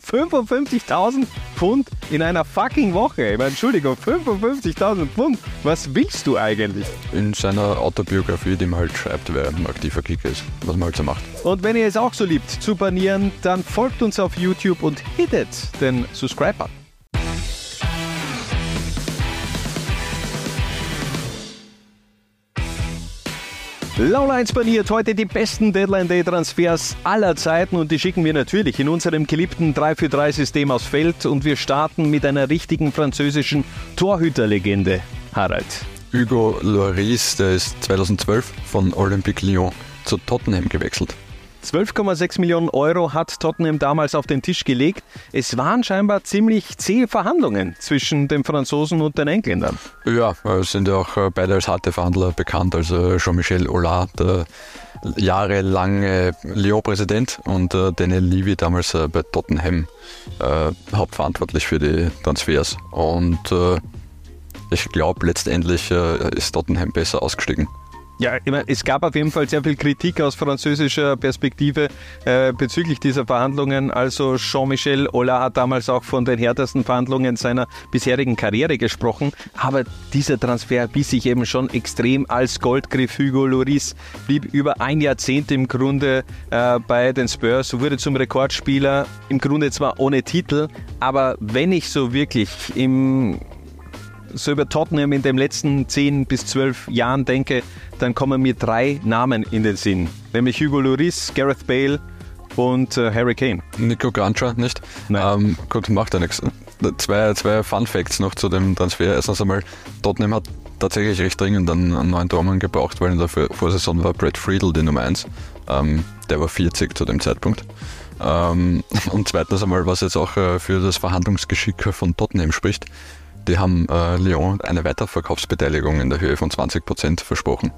55.000 Pfund in einer fucking Woche. Ich meine, Entschuldigung, 55.000 Pfund. Was willst du eigentlich? In seiner Autobiografie, die man halt schreibt, wer ein aktiver Kicker ist, was man halt so macht. Und wenn ihr es auch so liebt zu banieren, dann folgt uns auf YouTube und hittet den Subscribe-Button. Lowlines baniert heute die besten Deadline Day Transfers aller Zeiten und die schicken wir natürlich in unserem geliebten 3-4-3-System aufs Feld und wir starten mit einer richtigen französischen Torhüterlegende. Harald. Hugo Lloris, der ist 2012 von Olympique Lyon zu Tottenham gewechselt. 12,6 Millionen Euro hat Tottenham damals auf den Tisch gelegt. Es waren scheinbar ziemlich zähe Verhandlungen zwischen den Franzosen und den Engländern. Ja, sind ja auch äh, beide als harte Verhandler bekannt. Also Jean-Michel Aulas, der jahrelange Lyon-Präsident und äh, Daniel Levy damals äh, bei Tottenham äh, hauptverantwortlich für die Transfers. Und äh, ich glaube, letztendlich äh, ist Tottenham besser ausgestiegen. Ja, ich meine, es gab auf jeden Fall sehr viel Kritik aus französischer Perspektive äh, bezüglich dieser Verhandlungen. Also Jean-Michel Aulas hat damals auch von den härtesten Verhandlungen seiner bisherigen Karriere gesprochen. Aber dieser Transfer biss sich eben schon extrem als Goldgriff. Hugo Lloris blieb über ein Jahrzehnt im Grunde äh, bei den Spurs, wurde zum Rekordspieler, im Grunde zwar ohne Titel, aber wenn ich so wirklich im so über Tottenham in den letzten 10 bis 12 Jahren denke, dann kommen mir drei Namen in den Sinn. Nämlich Hugo Lloris, Gareth Bale und äh, Harry Kane. Nico Grantra nicht? Nein. Ähm, gut, macht ja nichts. Zwei, zwei Fun Facts noch zu dem Transfer. Erstens einmal, Tottenham hat tatsächlich recht dringend einen, einen neuen Tormann gebraucht, weil in der Vorsaison war Brad Friedel die Nummer 1. Ähm, der war 40 zu dem Zeitpunkt. Ähm, und zweitens einmal, was jetzt auch äh, für das Verhandlungsgeschick von Tottenham spricht, die haben äh, Lyon eine Weiterverkaufsbeteiligung in der Höhe von 20 Prozent versprochen.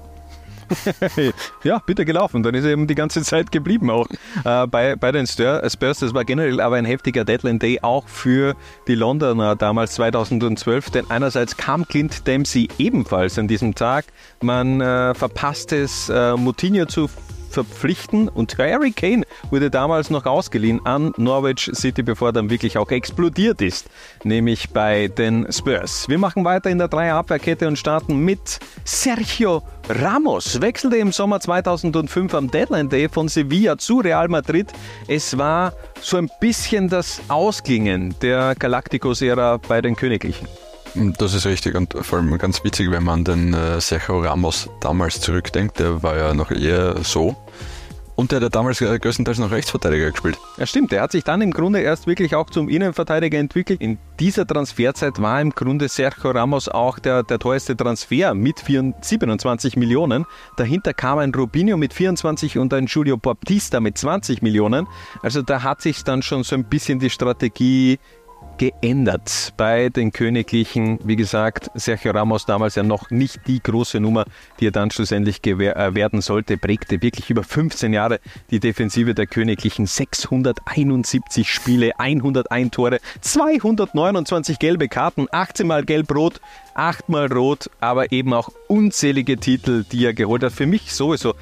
ja, bitte gelaufen. Dann ist er eben die ganze Zeit geblieben auch äh, bei, bei den Spurs. Das war generell aber ein heftiger Deadline Day auch für die Londoner damals 2012, denn einerseits kam Clint Dempsey ebenfalls an diesem Tag. Man äh, verpasst es, äh, Moutinho zu verpflichten und Harry Kane wurde damals noch ausgeliehen an Norwich City, bevor er dann wirklich auch explodiert ist, nämlich bei den Spurs. Wir machen weiter in der Dreierabwehrkette und starten mit Sergio Ramos. Wechselte im Sommer 2005 am Deadline Day von Sevilla zu Real Madrid. Es war so ein bisschen das Ausklingen der Galacticos-Ära bei den Königlichen. Das ist richtig und vor allem ganz witzig, wenn man den äh, Sergio Ramos damals zurückdenkt, der war ja noch eher so. Und der hat ja damals äh, größtenteils noch Rechtsverteidiger gespielt. Ja, stimmt. Der hat sich dann im Grunde erst wirklich auch zum Innenverteidiger entwickelt. In dieser Transferzeit war im Grunde Sergio Ramos auch der, der teuerste Transfer mit 27 Millionen. Dahinter kam ein Rubinho mit 24 und ein Julio Baptista mit 20 Millionen. Also da hat sich dann schon so ein bisschen die Strategie geändert bei den Königlichen. Wie gesagt, Sergio Ramos damals ja noch nicht die große Nummer, die er dann schlussendlich äh, werden sollte, prägte wirklich über 15 Jahre die Defensive der Königlichen. 671 Spiele, 101 Tore, 229 gelbe Karten, 18 mal gelb-rot, 8 mal rot, aber eben auch unzählige Titel, die er geholt hat. Für mich sowieso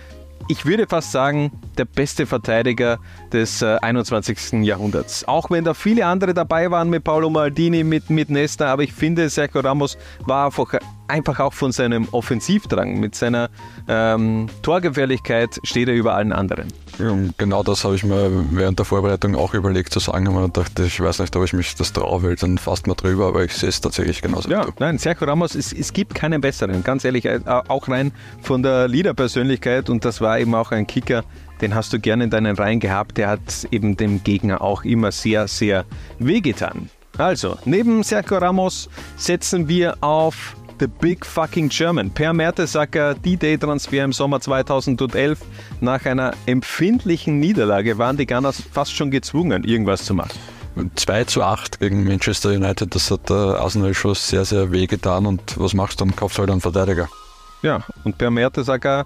ich würde fast sagen, der beste Verteidiger des äh, 21. Jahrhunderts. Auch wenn da viele andere dabei waren mit Paolo Maldini, mit, mit Nesta, aber ich finde, Sergio Ramos war einfach einfach auch von seinem Offensivdrang, mit seiner ähm, Torgefährlichkeit steht er über allen anderen. Ja, genau das habe ich mir während der Vorbereitung auch überlegt zu sagen, aber ich dachte, ich weiß nicht, ob ich mich das traue, weil dann fast mal drüber, aber ich sehe es tatsächlich genauso. Ja, nein, Sergio Ramos, es, es gibt keinen besseren, ganz ehrlich, äh, auch rein von der Leader-Persönlichkeit und das war eben auch ein Kicker, den hast du gerne in deinen Reihen gehabt, der hat eben dem Gegner auch immer sehr, sehr wehgetan. Also, neben Sergio Ramos setzen wir auf The Big Fucking German. Per Mertesacker D-Day-Transfer im Sommer 2011. Nach einer empfindlichen Niederlage waren die Gunners fast schon gezwungen, irgendwas zu machen. 2 zu 8 gegen Manchester United, das hat der Arsenal schon sehr, sehr weh getan. Und was machst du dann? Kaufst halt einen Verteidiger. Ja, und Per Mertesacker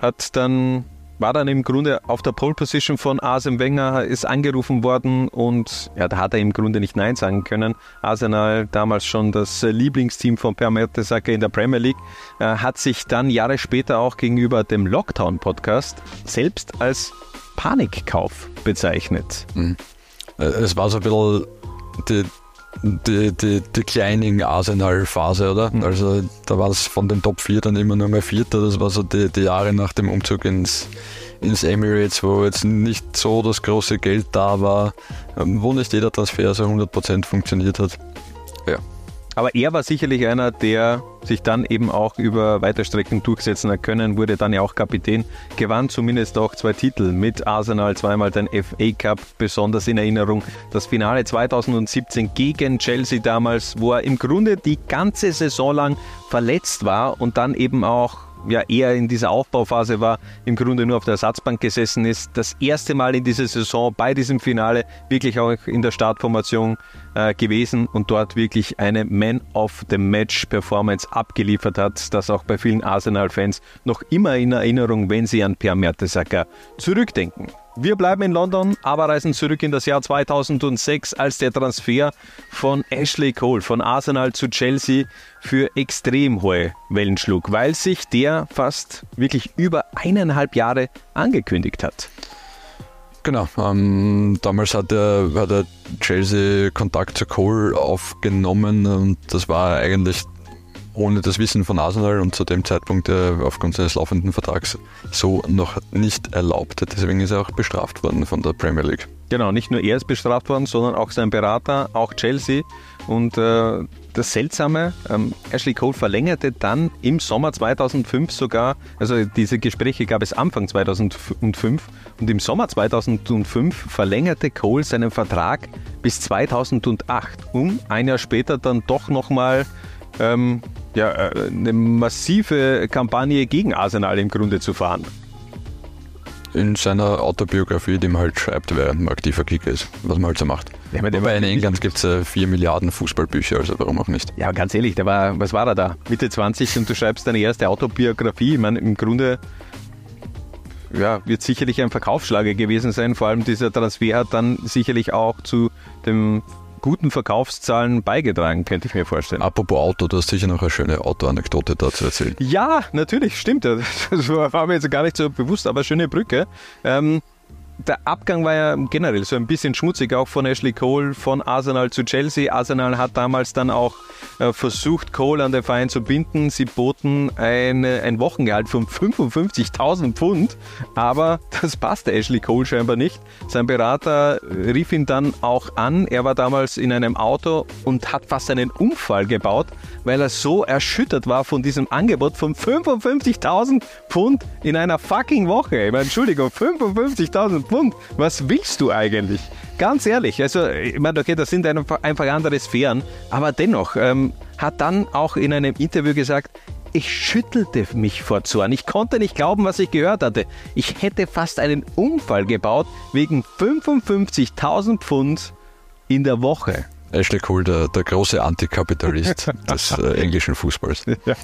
hat dann war dann im Grunde auf der Pole Position von Arsene Wenger, ist angerufen worden und ja, da hat er im Grunde nicht Nein sagen können. Arsenal, damals schon das Lieblingsteam von Per Mertesacker in der Premier League, äh, hat sich dann Jahre später auch gegenüber dem Lockdown-Podcast selbst als Panikkauf bezeichnet. Mhm. äh, es war so ein bisschen die, die Declining Arsenal-Phase, oder? Mhm. Also da war es von den Top 4 dann immer nur mehr Vierter. Das war so die, die Jahre nach dem Umzug ins, ins Emirates, wo jetzt nicht so das große Geld da war, wo nicht jeder Transfer so 100% funktioniert hat. Ja. Aber er war sicherlich einer, der sich dann eben auch über weite Strecken durchsetzen hat können, wurde dann ja auch Kapitän, gewann zumindest auch zwei Titel mit Arsenal, zweimal den FA Cup, besonders in Erinnerung. Das Finale 2017 gegen Chelsea damals, wo er im Grunde die ganze Saison lang verletzt war und dann eben auch ja eher in dieser Aufbauphase war, im Grunde nur auf der Ersatzbank gesessen ist. Das erste Mal in dieser Saison bei diesem Finale wirklich auch in der Startformation äh, gewesen und dort wirklich eine Man of the Match Performance abgeliefert hat, das auch bei vielen Arsenal-Fans noch immer in Erinnerung, wenn sie an Per Mertesacker zurückdenken. Wir bleiben in London, aber reisen zurück in das Jahr 2006, als der Transfer von Ashley Cole von Arsenal zu Chelsea für extrem hohe Wellen schlug, weil sich der fast wirklich über eineinhalb Jahre angekündigt hat. Genau, ähm, damals hat der, hat der Chelsea Kontakt zu Cole aufgenommen und das war eigentlich ohne das Wissen von Arsenal und zu dem Zeitpunkt äh, aufgrund seines laufenden Vertrags so noch nicht erlaubt. Deswegen ist er auch bestraft worden von der Premier League. Genau, nicht nur er ist bestraft worden, sondern auch sein Berater, auch Chelsea. Und äh, das Seltsame, ähm, Ashley Cole verlängerte dann im Sommer 2005 sogar, also diese Gespräche gab es Anfang 2005 und im Sommer 2005 verlängerte Cole seinen Vertrag bis 2008, um ein Jahr später dann doch nochmal ähm, ja, äh, eine massive Kampagne gegen Arsenal im Grunde zu fahren. In seiner Autobiografie, die man halt schreibt, während man aktiver Kicker ist, was man halt so macht. Ja, Wobei in England gibt es äh, 4 Milliarden Fußballbücher, also warum auch nicht. Ja, ganz ehrlich, der war, was war er da? Mitte 20 und du schreibst deine erste Autobiografie. Ich meine, im Grunde ja, wird sicherlich ein Verkaufsschlager gewesen sein. Vor allem dieser Transfer hat dann sicherlich auch zu dem guten Verkaufszahlen beigetragen, könnte ich mir vorstellen. Apropos Auto, du hast sicher noch eine schöne Autoanekdote dazu erzählen. Ja, natürlich, stimmt. Das war mir jetzt gar nicht so bewusst, aber schöne Brücke. Ähm, der Abgang war ja generell so ein bisschen schmutzig, auch von Ashley Cole von Arsenal zu Chelsea. Arsenal hat damals dann auch äh, versucht, Cole an den Verein zu binden. Sie boten eine, ein Wochengehalt von 55.000 Pfund, aber das passte Ashley Cole scheinbar nicht. Sein Berater rief ihn dann auch an. Er war damals in einem Auto und hat fast einen Unfall gebaut, weil er so erschüttert war von diesem Angebot von 55.000 Pfund in einer fucking Woche. Ich meine, Entschuldigung, 55.000 Pfund. Was willst du eigentlich? Ganz ehrlich, also ich meine, okay, das sind einfach andere Sphären, aber dennoch ähm, hat dann auch in einem Interview gesagt, ich schüttelte mich vor Zorn. Ich konnte nicht glauben, was ich gehört hatte. Ich hätte fast einen Unfall gebaut wegen 55.000 Pfund in der Woche. Ashley Cole, der, der große Antikapitalist des äh, englischen Fußballs. Ja.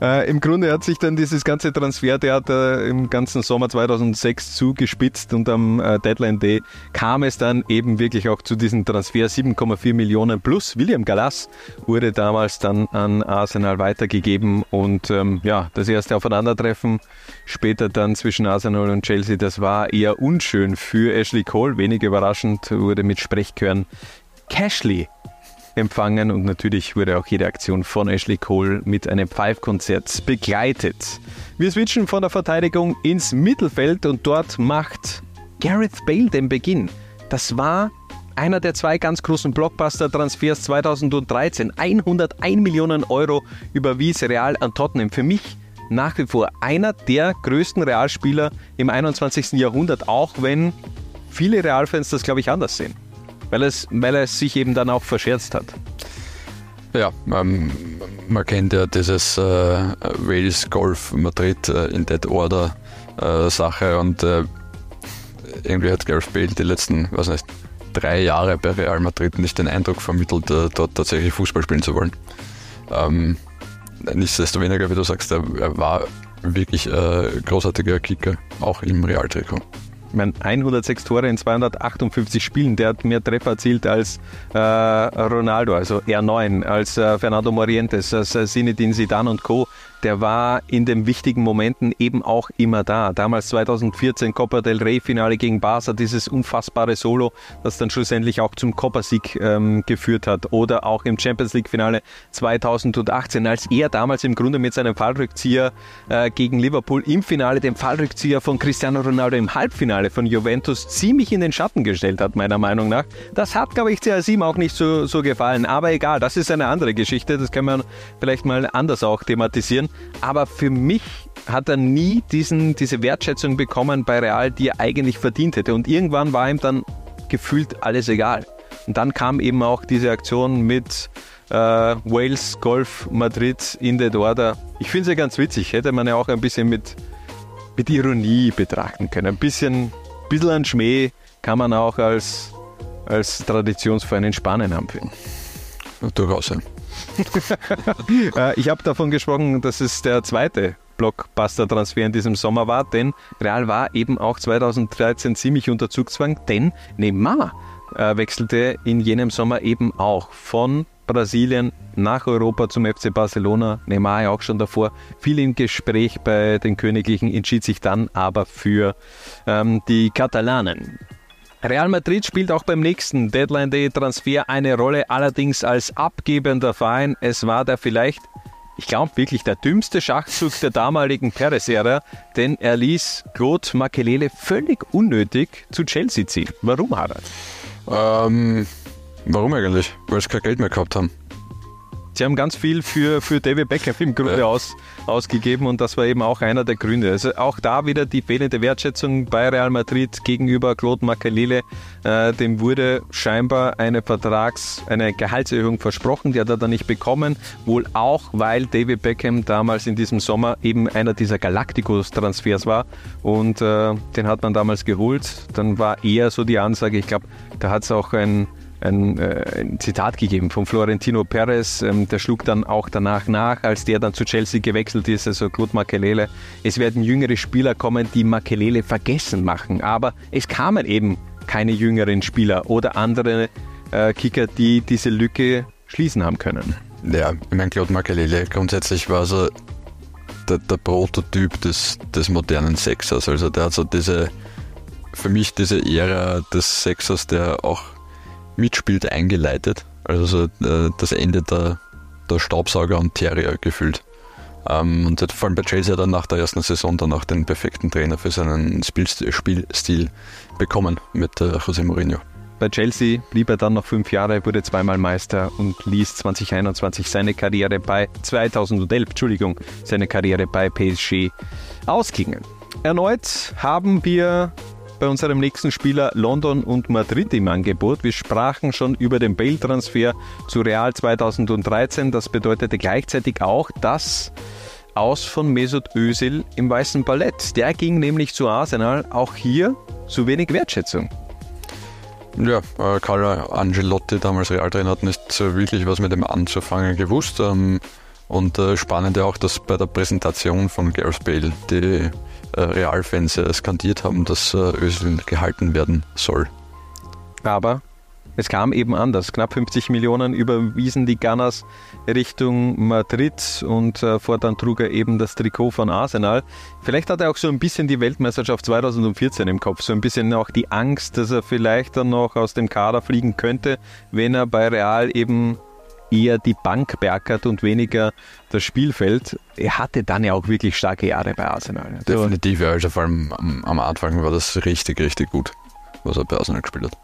Äh, Im Grunde hat sich dann dieses ganze Transfertheater im ganzen Sommer 2006 zugespitzt und am äh, Deadline Day kam es dann eben wirklich auch zu diesem Transfer. 7,4 Millionen plus William Gallas wurde damals dann an Arsenal weitergegeben und ähm, ja, das erste Aufeinandertreffen später dann zwischen Arsenal und Chelsea, das war eher unschön für Ashley Cole. Wenig überraschend wurde mit Sprechchören Cashley empfangen und natürlich wurde auch jede Aktion von Ashley Cole mit einem Five-Konzert begleitet. Wir switchen von der Verteidigung ins Mittelfeld und dort macht Gareth Bale den Beginn. Das war einer der zwei ganz großen Blockbuster-Transfers 2013. 101 Millionen Euro überwies Real an Tottenham. Für mich nach wie vor einer der größten Realspieler im 21. Jahrhundert, auch wenn viele Realfans das, glaube ich, anders sehen weil, es, weil er sich eben dann auch verscherzt hat. Ja, ähm, man kennt ja dieses äh, Wales Golf Madrid äh, in That Order äh, Sache und äh, irgendwie hat Gareth Bale die letzten, was nicht, drei Jahre bei Real Madrid nicht den Eindruck vermittelt, äh, dort tatsächlich Fußball spielen zu wollen. Ähm, nichtsdestoweniger, wie du sagst, er, er war wirklich äh, großartiger Kicker, auch im Real-Trikot. Ich meine, 106 Tore in 258 Spielen, der hat mehr Treffer erzielt als äh, Ronaldo, also R9, als äh, Fernando Morientes, als äh, Zinedine Zidane und Co der war in den wichtigen Momenten eben auch immer da. Damals 2014 Copa del Rey Finale gegen Barca, dieses unfassbare Solo, das dann schlussendlich auch zum Copa-Sieg ähm, geführt hat. Oder auch im Champions League Finale 2018, als er damals im Grunde mit seinem Fallrückzieher äh, gegen Liverpool im Finale den Fallrückzieher von Cristiano Ronaldo im Halbfinale von Juventus ziemlich in den Schatten gestellt hat, meiner Meinung nach. Das hat, glaube ich, CR7 auch nicht so, so gefallen. Aber egal, das ist eine andere Geschichte. Das kann man vielleicht mal anders auch thematisieren. Aber für mich hat er nie diesen, diese Wertschätzung bekommen bei Real, die er eigentlich verdient hätte. Und irgendwann war ihm dann gefühlt alles egal. Und dann kam eben auch diese Aktion mit äh, Wales Golf Madrid in der Dorda. Ich finde sie ganz witzig. Hätte man ja auch ein bisschen mit, mit Ironie betrachten können. Ein bisschen, bisschen an Schmäh kann man auch als, als Traditionsverein in Spanien haben. Durchaus. Ja. Äh, ich habe davon gesprochen, dass es der zweite Blockbuster-Transfer in diesem Sommer war, denn Real war eben auch 2013 ziemlich unter Zugzwang, denn Neymar äh, wechselte in jenem Sommer eben auch von Brasilien nach Europa zum FC Barcelona. Neymar ja auch schon davor viel im Gespräch bei den Königlichen, entschied sich dann aber für ähm, die Katalanen. Real Madrid spielt auch beim nächsten Deadline Day Transfer eine Rolle, allerdings als abgebender Verein. Es war der vielleicht, ich glaube wirklich der dümmste Schachzug der damaligen Perez-Ära, denn er ließ Claude Makelele völlig unnötig zu Chelsea ziehen. Warum, Harald? Ähm, warum eigentlich? Weil sie kein Geld mehr gehabt haben. Sie haben ganz viel für, für David Beckham im Grunde ja. aus, ausgegeben und das war eben auch einer der Gründe. Also auch da wieder die fehlende Wertschätzung bei Real Madrid gegenüber Claude Makalele. Äh, dem wurde scheinbar eine Vertrags-, eine Gehaltserhöhung versprochen, die hat er dann nicht bekommen. Wohl auch, weil David Beckham damals in diesem Sommer eben einer dieser Galacticos-Transfers war und äh, den hat man damals geholt. Dann war eher so die Ansage, ich glaube, da hat es auch ein ein, äh, ein Zitat gegeben von Florentino Perez, ähm, der schlug dann auch danach nach, als der dann zu Chelsea gewechselt ist, also Claude Makelele. Es werden jüngere Spieler kommen, die Makelele vergessen machen, aber es kamen eben keine jüngeren Spieler oder andere äh, Kicker, die diese Lücke schließen haben können. Ja, ich meine, Claude Makelele grundsätzlich war so der, der Prototyp des, des modernen Sexers. Also der hat so diese, für mich diese Ära des Sexers, der auch mitspielt, eingeleitet. Also so, äh, das Ende der, der Staubsauger und Terrier gefühlt. Ähm, und hat vor allem bei Chelsea dann nach der ersten Saison dann auch den perfekten Trainer für seinen Spielstil, Spielstil bekommen mit äh, José Mourinho. Bei Chelsea blieb er dann noch fünf Jahre, wurde zweimal Meister und ließ 2021 seine Karriere bei 2011, Entschuldigung, seine Karriere bei PSG ausklingen. Erneut haben wir bei unserem nächsten Spieler London und Madrid im Angebot. Wir sprachen schon über den Bale-Transfer zu Real 2013. Das bedeutete gleichzeitig auch das Aus von Mesut Özil im Weißen Ballett. Der ging nämlich zu Arsenal. Auch hier zu wenig Wertschätzung. Ja, äh, Carlo Angelotti, damals Realtrainer, hat nicht wirklich was mit dem anzufangen gewusst. Ähm, und äh, spannend auch, dass bei der Präsentation von Gareth Bale die Realfans skandiert haben, dass äh, Özil gehalten werden soll. Aber es kam eben anders. Knapp 50 Millionen überwiesen die Gunners Richtung Madrid und äh, fortan trug er eben das Trikot von Arsenal. Vielleicht hat er auch so ein bisschen die Weltmeisterschaft 2014 im Kopf, so ein bisschen auch die Angst, dass er vielleicht dann noch aus dem Kader fliegen könnte, wenn er bei Real eben eher die Bank bergert und weniger das Spielfeld. Er hatte dann ja auch wirklich starke Jahre bei Arsenal. Also Definitiv, ja. Also vor allem am, am Anfang war das richtig, richtig gut, was er bei Arsenal gespielt hat.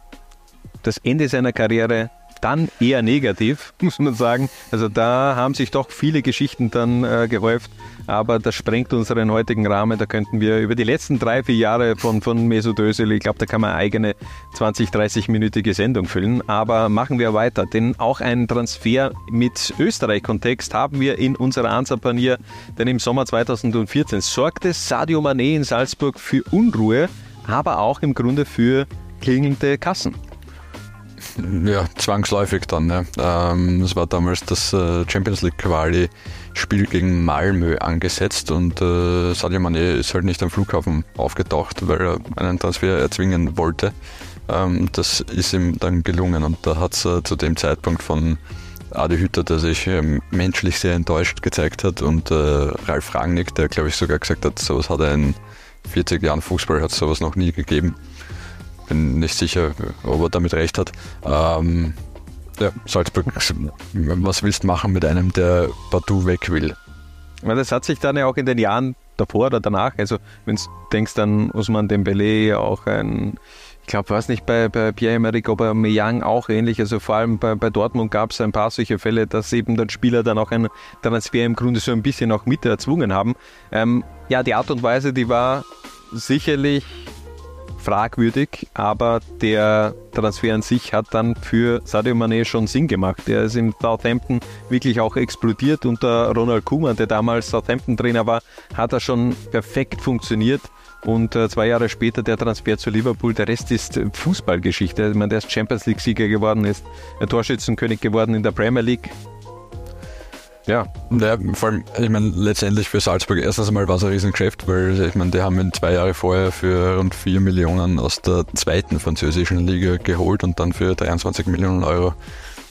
Das Ende seiner Karriere dann eher negativ, muss man sagen. Also da haben sich doch viele Geschichten dann äh, gehäuft, aber das sprengt unseren heutigen Rahmen. Da könnten wir über die letzten drei, vier Jahre von, von Mesut ich glaube, da kann man eigene 20, 30-minütige Sendung füllen. Aber machen wir weiter, denn auch ein Transfer mit Österreich-Kontext haben wir in unserer Ansapanier, denn im Sommer 2014 sorgte Sadio Mané in Salzburg für Unruhe, aber auch im Grunde für klingelnde Kassen. Ja, zwangsläufig dann. Ja. Ähm, es war damals das äh, Champions League Quali Spiel gegen Malmö angesetzt und äh, Sadio Mané ist halt nicht am Flughafen aufgetaucht, weil er einen Transfer erzwingen wollte. Ähm, das ist ihm dann gelungen und da hat es äh, zu dem Zeitpunkt von Adi Hütter, der sich ähm, menschlich sehr enttäuscht gezeigt hat und äh, Ralf Rangnick, der glaube ich sogar gesagt hat, sowas hat er in 40 Jahren Fußball hat sowas noch nie gegeben. Bin nicht sicher, ob er damit recht hat. Ähm, ja, Salzburg, was willst du machen mit einem, der partout weg will? Weil das hat sich dann ja auch in den Jahren davor oder danach, also wenn du denkst an Usman Dembele, auch ein, ich glaube, was nicht, bei, bei Pierre-Emerick Aubameyang auch ähnlich, also vor allem bei, bei Dortmund gab es ein paar solche Fälle, dass eben dann Spieler dann auch einen Transfer im Grunde so ein bisschen auch mit erzwungen haben. Ähm, ja, die Art und Weise, die war sicherlich fragwürdig, aber der Transfer an sich hat dann für Sadio Mané schon Sinn gemacht. Er ist in Southampton wirklich auch explodiert unter Ronald Koeman, der damals Southampton-Trainer war, hat er schon perfekt funktioniert. Und äh, zwei Jahre später der Transfer zu Liverpool, der Rest ist Fußballgeschichte. Ich meine, der ist Champions League-Sieger geworden, ist Torschützenkönig geworden in der Premier League. Ja. ja, vor allem, ich meine, letztendlich für Salzburg erstens einmal war es ein Riesengeschäft, weil ich meine, die haben ihn zwei Jahre vorher für rund 4 Millionen aus der zweiten französischen Liga geholt und dann für 23 Millionen Euro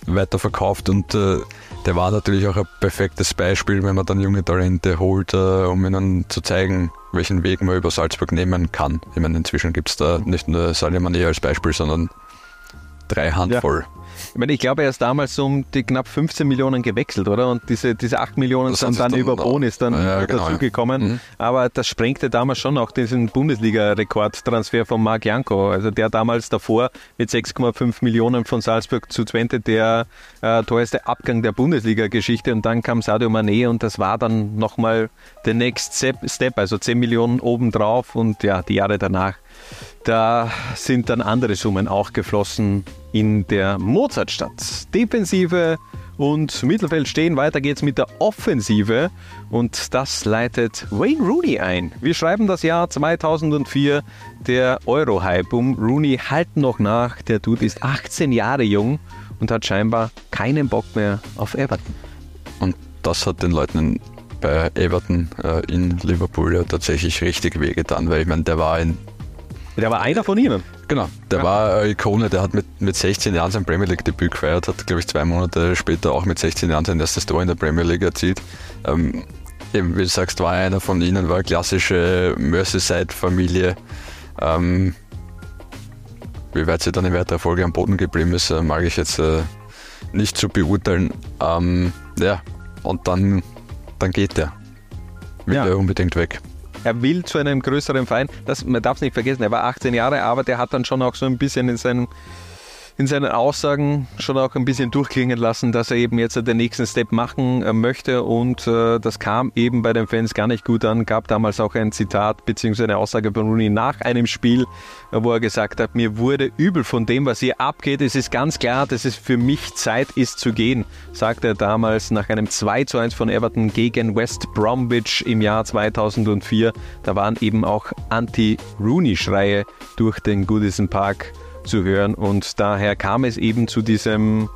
weiterverkauft und äh, der war natürlich auch ein perfektes Beispiel, wenn man dann junge Talente holt, äh, um ihnen zu zeigen, welchen Weg man über Salzburg nehmen kann. Ich meine, inzwischen gibt es da nicht nur Salim Mané als Beispiel, sondern drei Handvoll. Ja. Ich meine, ich glaube, er ist damals um die knapp 15 Millionen gewechselt, oder? Und diese, diese 8 Millionen das sind dann, dann über Bonis dann ja, genau, dazugekommen. Ja. Mhm. Aber das sprengte damals schon auch diesen Bundesliga-Rekordtransfer von Marc Janko. Also der damals davor mit 6,5 Millionen von Salzburg zu Twente der äh, teuerste Abgang der Bundesliga-Geschichte. Und dann kam Sadio Mané und das war dann nochmal der Next Step, also 10 Millionen obendrauf und ja, die Jahre danach da sind dann andere Summen auch geflossen in der Mozartstadt. Defensive und Mittelfeld stehen. Weiter geht's mit der Offensive und das leitet Wayne Rooney ein. Wir schreiben das Jahr 2004, der Euro-Hype um Rooney halt noch nach. Der Dude ist 18 Jahre jung und hat scheinbar keinen Bock mehr auf Everton. Und das hat den Leuten bei Everton äh, in Liverpool ja tatsächlich richtig wehgetan, weil ich meine, der war in der war einer von ihnen. Genau, der ja. war eine Ikone, der hat mit, mit 16 Jahren sein Premier League Debüt gefeiert, hat glaube ich zwei Monate später auch mit 16 Jahren sein erstes Tor in der Premier League erzielt. Ähm, eben, wie du sagst, war einer von ihnen, war eine klassische Merseyside-Familie. Ähm, wie weit sie dann in weiterer Folge am Boden geblieben ist, äh, mag ich jetzt äh, nicht zu beurteilen. Ähm, ja, und dann, dann geht der. Will ja. er unbedingt weg er will zu einem größeren Verein. Das, man darf es nicht vergessen, er war 18 Jahre, aber der hat dann schon auch so ein bisschen in seinem in seinen Aussagen schon auch ein bisschen durchklingen lassen, dass er eben jetzt den nächsten Step machen äh, möchte und äh, das kam eben bei den Fans gar nicht gut an. Gab damals auch ein Zitat bzw. eine Aussage von Rooney nach einem Spiel, äh, wo er gesagt hat, mir wurde übel von dem, was hier abgeht. Es ist ganz klar, dass es für mich Zeit ist zu gehen, sagte er damals nach einem 2 zu 1 von Everton gegen West Bromwich im Jahr 2004. Da waren eben auch Anti-Rooney-Schreie durch den Goodison Park zu hören. Und daher kam es eben zu diesem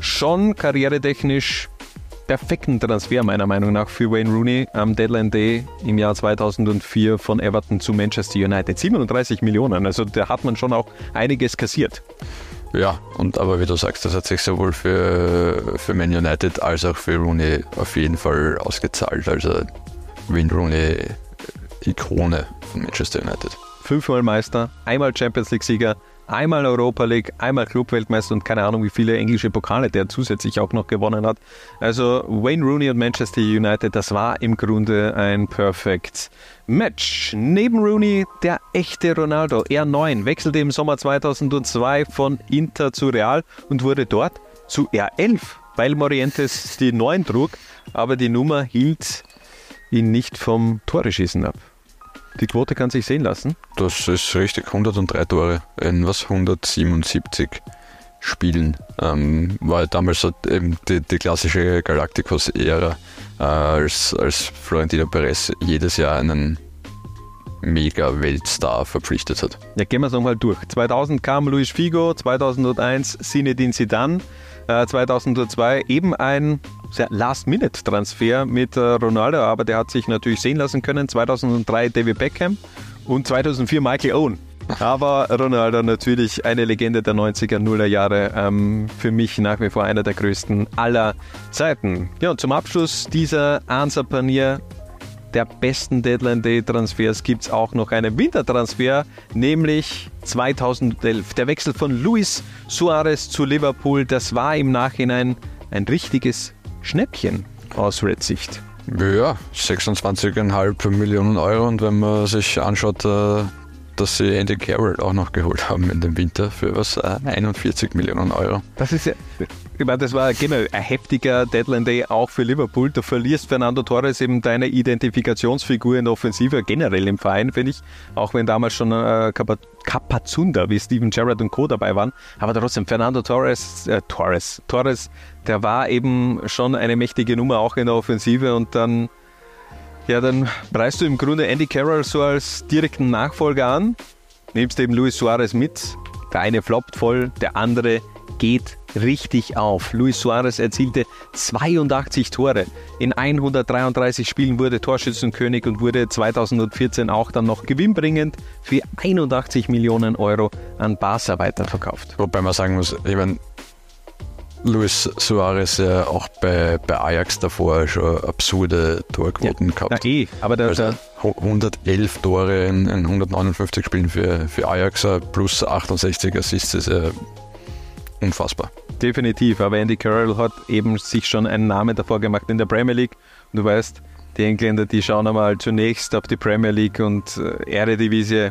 schon karrieretechnisch perfekten Transfer meiner Meinung nach für Wayne Rooney am Deadline Day im Jahr 2004 von Everton zu Manchester United. 37 Millionen, also da hat man schon auch einiges kassiert. Ja, und aber wie du sagst, das hat sich sowohl für, für Man United als auch für Rooney auf jeden Fall ausgezahlt. Also Wayne Rooney Ikone von Manchester United. Fünfmal Meister, einmal Champions League Sieger, einmal Europa League, einmal Clubweltmeister und keine Ahnung, wie viele englische Pokale der zusätzlich auch noch gewonnen hat. Also Wayne Rooney und Manchester United, das war im Grunde ein Perfect Match. Neben Rooney der echte Ronaldo, R9, wechselte im Sommer 2002 von Inter zu Real und wurde dort zu R11, weil Morientes die 9 trug, aber die Nummer hielt ihn nicht vom Tore-Schießen ab. Die Quote kann sich sehen lassen. Das ist richtig, 103 Tore in was 177 Spielen. Ähm, war damals eben die, die klassische Galacticos-Ära, äh, als, als Florentino Perez jedes Jahr einen Mega-Weltstar verpflichtet hat. Ja, gehen wir es nochmal durch. 2000 kam Luis Figo, 2001 Zinedine Zidane, äh, 2002 eben ein Last-Minute-Transfer mit äh, Ronaldo, aber der hat sich natürlich sehen lassen können. 2003 David Beckham und 2004 Michael Owen. Aber Ronaldo natürlich eine Legende der 90er, 0er Jahre. Ähm, für mich nach wie vor einer der größten aller Zeiten. Ja, und zum Abschluss dieser Answer Panier der besten Deadline Day Transfers gibt es auch noch einen Wintertransfer, nämlich 2011. Der Wechsel von Luis Suarez zu Liverpool, das war im Nachhinein ein richtiges Schnäppchen aus Red Sicht. Ja, 26,5 Millionen Euro und wenn man sich anschaut, äh, dass sie Andy Carroll auch noch geholt haben in dem Winter für was? 41 äh, Millionen Euro. Das ist ja, ich meine, das war genau ein heftiger Deadline Day auch für Liverpool. Du verlierst Fernando Torres eben deine Identifikationsfigur in der Offensive, generell im Verein, finde ich. Auch wenn damals schon äh, Capazunda wie Steven Gerrard und Co. dabei waren. Aber trotzdem, Fernando Torres, äh, Torres, Torres, der war eben schon eine mächtige Nummer auch in der Offensive und dann ja, dann preist du im Grunde Andy Carroll so als direkten Nachfolger an, nimmst eben Luis Suarez mit. Der eine floppt voll, der andere geht richtig auf. Luis Suarez erzielte 82 Tore. In 133 Spielen wurde Torschützenkönig und wurde 2014 auch dann noch gewinnbringend für 81 Millionen Euro an Barca weiterverkauft. Wobei man sagen muss, ich meine, Luis Suarez ja auch bei, bei Ajax davor schon absurde Torquoten ja. gehabt. Na eh, aber der, also 111 Tore in, in 159 Spielen für, für Ajax plus 68 Assists ist ja unfassbar. Definitiv, aber Andy Carroll hat eben sich schon einen Namen davor gemacht in der Premier League. Und du weißt, die Engländer, die schauen einmal zunächst auf die Premier League und äh, Eredivisie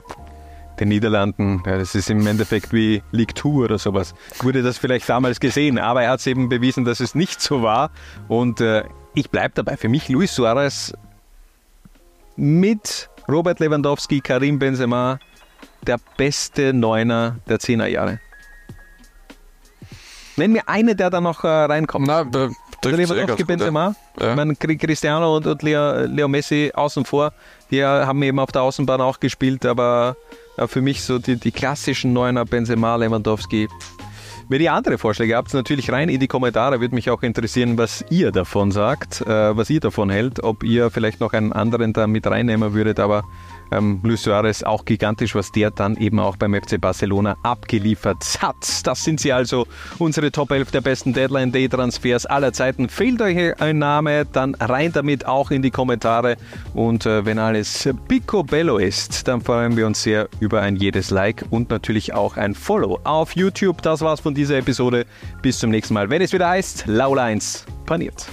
den Niederlanden, ja, das ist im Endeffekt wie League 2 oder sowas, wurde das vielleicht damals gesehen, aber er hat es eben bewiesen, dass es nicht so war. Und äh, ich bleibe dabei. Für mich Luis Suarez mit Robert Lewandowski, Karim Benzema der beste Neuner der 10er Jahre. Nenn mir eine, der da noch äh, reinkommt. Na, der Lewandowski, Benzema. Ja. Ich meine, Cristiano und, und Leo, Leo Messi außen vor, die haben eben auf der Außenbahn auch gespielt, aber für mich so die, die klassischen Neuner Benzema, Lewandowski. Wenn ihr andere Vorschläge habt, natürlich rein in die Kommentare. Würde mich auch interessieren, was ihr davon sagt, äh, was ihr davon hält, ob ihr vielleicht noch einen anderen da mit reinnehmen würdet. Aber ähm, Luis Suarez auch gigantisch, was der dann eben auch beim FC Barcelona abgeliefert hat. Das sind sie also, unsere Top 11 der besten Deadline-Day-Transfers aller Zeiten. Fehlt euch ein Name, dann rein damit auch in die Kommentare. Und äh, wenn alles picobello ist, dann freuen wir uns sehr über ein jedes Like und natürlich auch ein Follow auf YouTube. Das war's von dieser Episode. Bis zum nächsten Mal, wenn es wieder heißt, Laula 1 paniert.